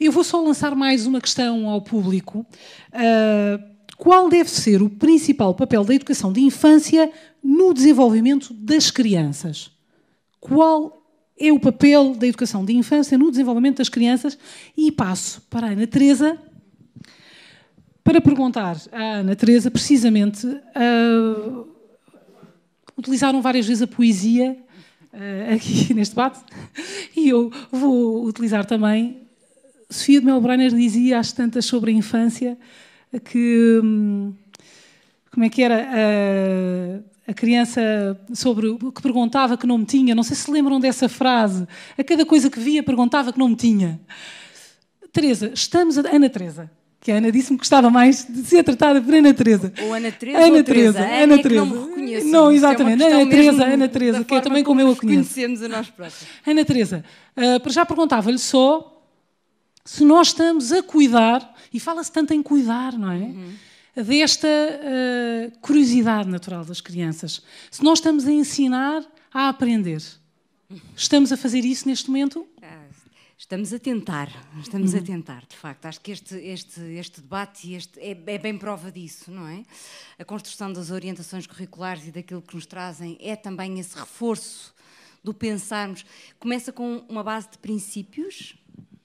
Eu vou só lançar mais uma questão ao público. Uh, qual deve ser o principal papel da educação de infância no desenvolvimento das crianças? Qual é o papel da educação de infância no desenvolvimento das crianças? E passo para a Ana Teresa para perguntar à Ana Teresa, precisamente, uh, utilizaram várias vezes a poesia uh, aqui neste debate, e eu vou utilizar também. Sofia de Melbrenner dizia às tantas sobre a infância que. Hum, como é que era? A, a criança sobre que perguntava que não me tinha, não sei se lembram dessa frase. A cada coisa que via perguntava que não me tinha. Teresa, estamos a. Ana Teresa, que a Ana disse-me que gostava mais de ser tratada por Ana Teresa. Ou Ana Teresa Ana ou Teresa. Teresa. Ana, Ana Teresa. não me reconheço. Não, é exatamente. É Ana Teresa, Ana Teresa, que é também como eu a conheço. Conhecemos a nós próprios. Ana Teresa, uh, já perguntava-lhe só se nós estamos a cuidar, e fala-se tanto em cuidar, não é? Uhum. Desta uh, curiosidade natural das crianças. Se nós estamos a ensinar a aprender. Estamos a fazer isso neste momento? Estamos a tentar, estamos uhum. a tentar, de facto. Acho que este, este, este debate este é, é, bem prova disso, não é? A construção das orientações curriculares e daquilo que nos trazem é também esse reforço do pensarmos. Começa com uma base de princípios,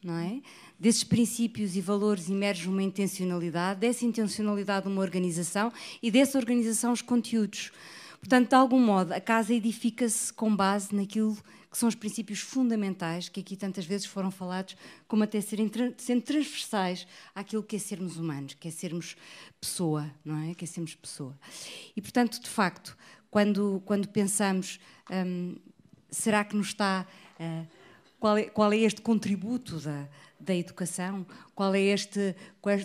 não é? Desses princípios e valores emerge uma intencionalidade, dessa intencionalidade uma organização e dessa organização os conteúdos. Portanto, de algum modo, a casa edifica-se com base naquilo que são os princípios fundamentais que aqui tantas vezes foram falados, como até serem sendo transversais àquilo que é sermos humanos, que é sermos pessoa, não é? Que é sermos pessoa. E portanto, de facto, quando quando pensamos, hum, será que nos está uh, qual, é, qual é este contributo da da educação? Qual é, este,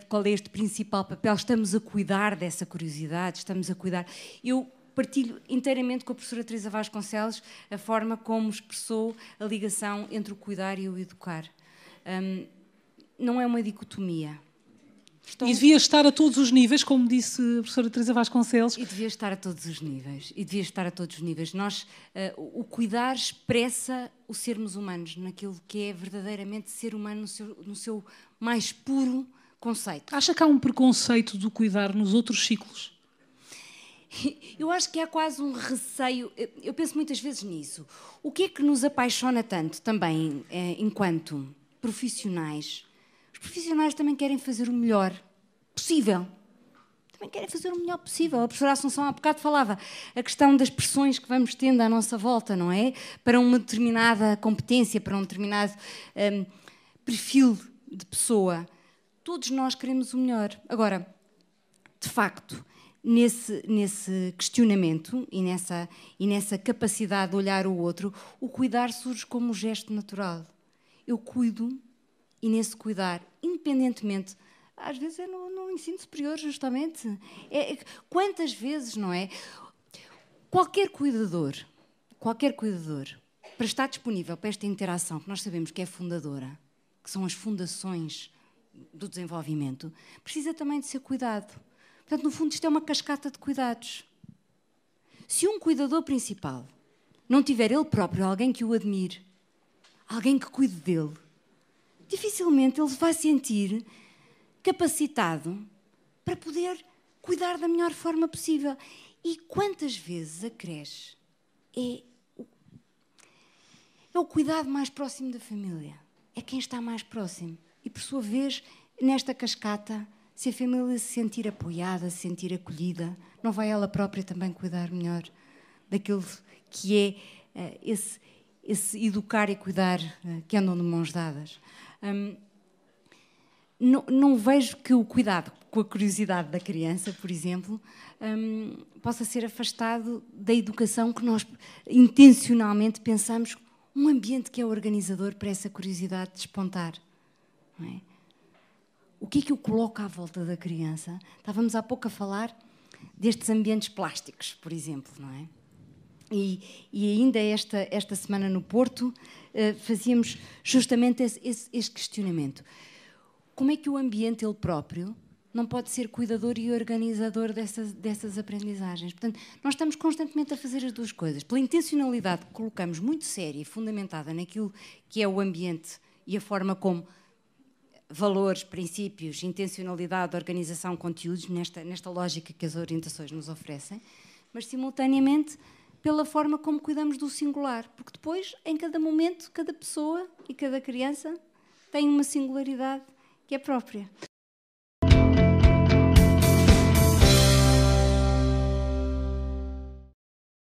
qual é este principal papel? Estamos a cuidar dessa curiosidade? Estamos a cuidar. Eu partilho inteiramente com a professora Teresa Vasconcelos a forma como expressou a ligação entre o cuidar e o educar. Um, não é uma dicotomia. Estão... E devia estar a todos os níveis, como disse a professora Teresa Vasconcelos. E devia estar a todos os níveis. E devia estar a todos os níveis. Nós, uh, o cuidar expressa o sermos humanos, naquilo que é verdadeiramente ser humano no seu, no seu mais puro conceito. Acha que há um preconceito do cuidar nos outros ciclos? Eu acho que há quase um receio. Eu penso muitas vezes nisso. O que é que nos apaixona tanto também, eh, enquanto profissionais? Os profissionais também querem fazer o melhor possível. Também querem fazer o melhor possível. A professora Assunção há bocado falava a questão das pressões que vamos tendo à nossa volta, não é? Para uma determinada competência, para um determinado um, perfil de pessoa. Todos nós queremos o melhor. Agora, de facto, nesse, nesse questionamento e nessa, e nessa capacidade de olhar o outro, o cuidar surge como um gesto natural. Eu cuido e nesse cuidar, independentemente, às vezes é no, no ensino superior, justamente. É, é, quantas vezes, não é? Qualquer cuidador, qualquer cuidador, para estar disponível para esta interação que nós sabemos que é fundadora, que são as fundações do desenvolvimento, precisa também de ser cuidado Portanto, no fundo, isto é uma cascata de cuidados. Se um cuidador principal não tiver ele próprio alguém que o admire, alguém que cuide dele, dificilmente ele vai sentir capacitado para poder cuidar da melhor forma possível. E quantas vezes a creche é o, é o cuidado mais próximo da família? É quem está mais próximo. E, por sua vez, nesta cascata, se a família se sentir apoiada, se sentir acolhida, não vai ela própria também cuidar melhor daquilo que é uh, esse, esse, educar e cuidar uh, que andam de mãos dadas? Um, não, não, vejo que o cuidado com a curiosidade da criança, por exemplo, um, possa ser afastado da educação que nós intencionalmente pensamos um ambiente que é organizador para essa curiosidade despontar. É? o que é que eu coloco à volta da criança? Estávamos há pouco a falar destes ambientes plásticos, por exemplo, não é? E, e ainda esta, esta semana no Porto uh, fazíamos justamente esse, esse, esse questionamento. Como é que o ambiente ele próprio não pode ser cuidador e organizador dessas, dessas aprendizagens. Portanto, nós estamos constantemente a fazer as duas coisas. Pela intencionalidade que colocamos muito séria e fundamentada naquilo que é o ambiente e a forma como valores, princípios, intencionalidade, organização, conteúdos, nesta, nesta lógica que as orientações nos oferecem, mas simultaneamente pela forma como cuidamos do singular, porque depois, em cada momento, cada pessoa e cada criança tem uma singularidade que é própria.